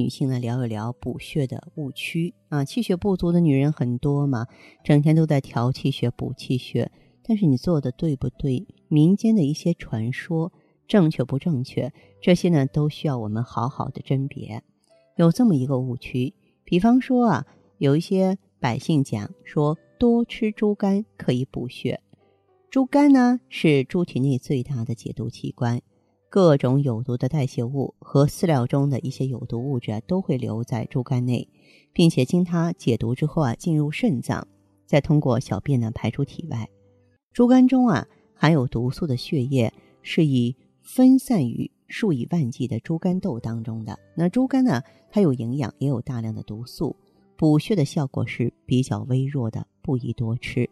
女性呢聊一聊补血的误区啊。气血不足的女人很多嘛，整天都在调气血、补气血，但是你做的对不对？民间的一些传说正确不正确？这些呢都需要我们好好的甄别。有这么一个误区，比方说啊，有一些百姓讲说多吃猪肝可以补血。猪肝呢是猪体内最大的解毒器官。各种有毒的代谢物和饲料中的一些有毒物质啊都会留在猪肝内，并且经它解毒之后啊，进入肾脏，再通过小便呢排出体外。猪肝中啊含有毒素的血液是以分散于数以万计的猪肝豆当中的。那猪肝呢，它有营养，也有大量的毒素，补血的效果是比较微弱的，不宜多吃。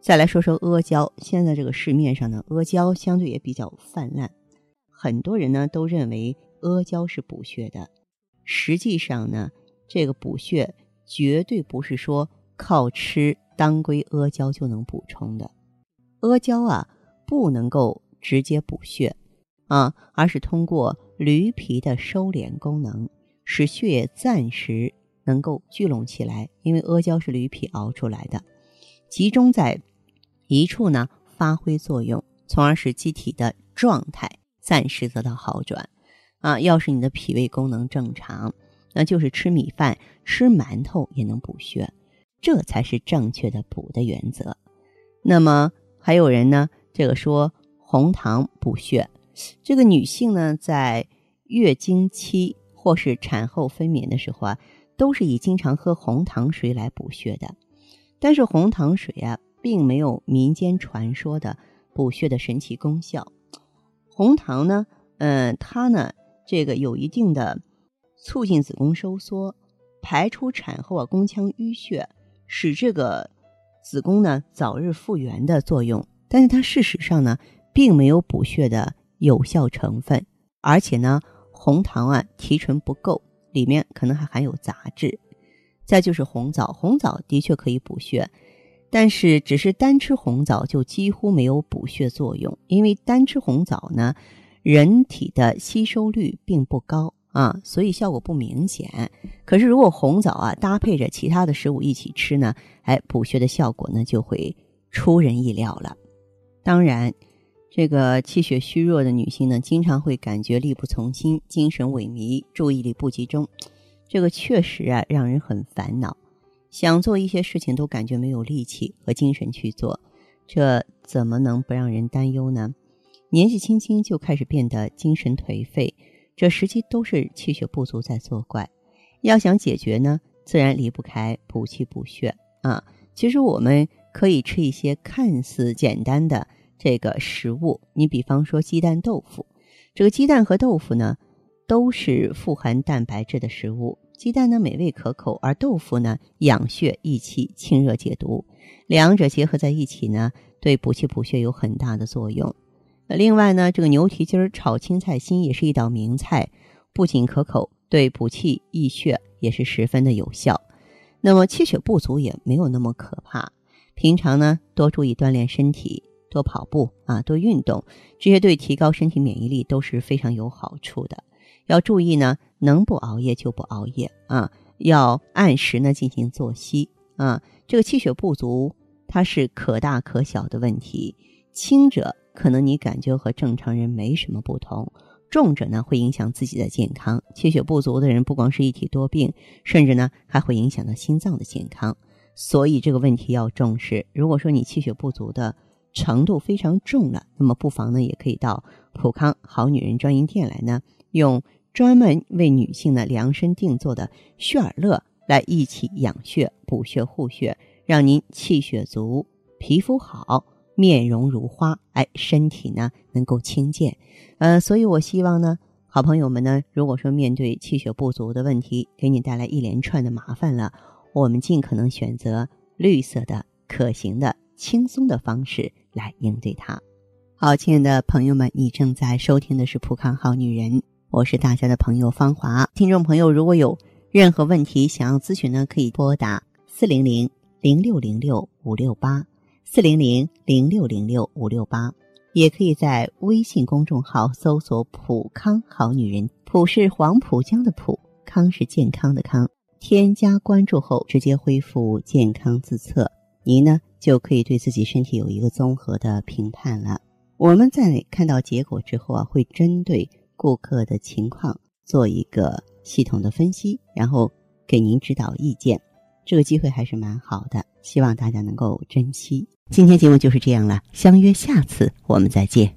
再来说说阿胶，现在这个市面上呢，阿胶相对也比较泛滥。很多人呢都认为阿胶是补血的，实际上呢，这个补血绝对不是说靠吃当归阿胶就能补充的。阿胶啊，不能够直接补血啊，而是通过驴皮的收敛功能，使血液暂时能够聚拢起来。因为阿胶是驴皮熬出来的，集中在一处呢，发挥作用，从而使机体的状态。暂时得到好转，啊，要是你的脾胃功能正常，那就是吃米饭、吃馒头也能补血，这才是正确的补的原则。那么还有人呢，这个说红糖补血，这个女性呢在月经期或是产后分娩的时候啊，都是以经常喝红糖水来补血的。但是红糖水啊，并没有民间传说的补血的神奇功效。红糖呢，嗯，它呢，这个有一定的促进子宫收缩、排出产后啊宫腔淤血，使这个子宫呢早日复原的作用。但是它事实上呢，并没有补血的有效成分，而且呢，红糖啊提纯不够，里面可能还含有杂质。再就是红枣，红枣的确可以补血。但是，只是单吃红枣就几乎没有补血作用，因为单吃红枣呢，人体的吸收率并不高啊，所以效果不明显。可是，如果红枣啊搭配着其他的食物一起吃呢，哎，补血的效果呢就会出人意料了。当然，这个气血虚弱的女性呢，经常会感觉力不从心、精神萎靡、注意力不集中，这个确实啊让人很烦恼。想做一些事情都感觉没有力气和精神去做，这怎么能不让人担忧呢？年纪轻轻就开始变得精神颓废，这实际都是气血不足在作怪。要想解决呢，自然离不开补气补血啊。其实我们可以吃一些看似简单的这个食物，你比方说鸡蛋、豆腐。这个鸡蛋和豆腐呢，都是富含蛋白质的食物。鸡蛋呢美味可口，而豆腐呢养血益气、清热解毒，两者结合在一起呢，对补气补血有很大的作用。另外呢，这个牛蹄筋儿炒青菜心也是一道名菜，不仅可口，对补气益血也是十分的有效。那么气血不足也没有那么可怕，平常呢多注意锻炼身体，多跑步啊，多运动，这些对提高身体免疫力都是非常有好处的。要注意呢，能不熬夜就不熬夜啊，要按时呢进行作息啊。这个气血不足，它是可大可小的问题，轻者可能你感觉和正常人没什么不同，重者呢会影响自己的健康。气血不足的人不光是一体多病，甚至呢还会影响到心脏的健康。所以这个问题要重视。如果说你气血不足的程度非常重了，那么不妨呢也可以到普康好女人专营店来呢。用专门为女性的量身定做的旭尔乐来一起养血、补血、护血，让您气血足、皮肤好、面容如花，哎，身体呢能够清健。呃，所以我希望呢，好朋友们呢，如果说面对气血不足的问题，给你带来一连串的麻烦了，我们尽可能选择绿色的、可行的、轻松的方式来应对它。好，亲爱的朋友们，你正在收听的是《浦康好女人》，我是大家的朋友芳华。听众朋友，如果有任何问题想要咨询呢，可以拨打四零零零六零六五六八四零零零六零六五六八。也可以在微信公众号搜索“普康好女人”，普是黄浦江的浦，康是健康的康。添加关注后，直接恢复健康自测，您呢就可以对自己身体有一个综合的评判了。我们在看到结果之后啊，会针对顾客的情况做一个系统的分析，然后给您指导意见。这个机会还是蛮好的，希望大家能够珍惜。今天节目就是这样了，相约下次我们再见。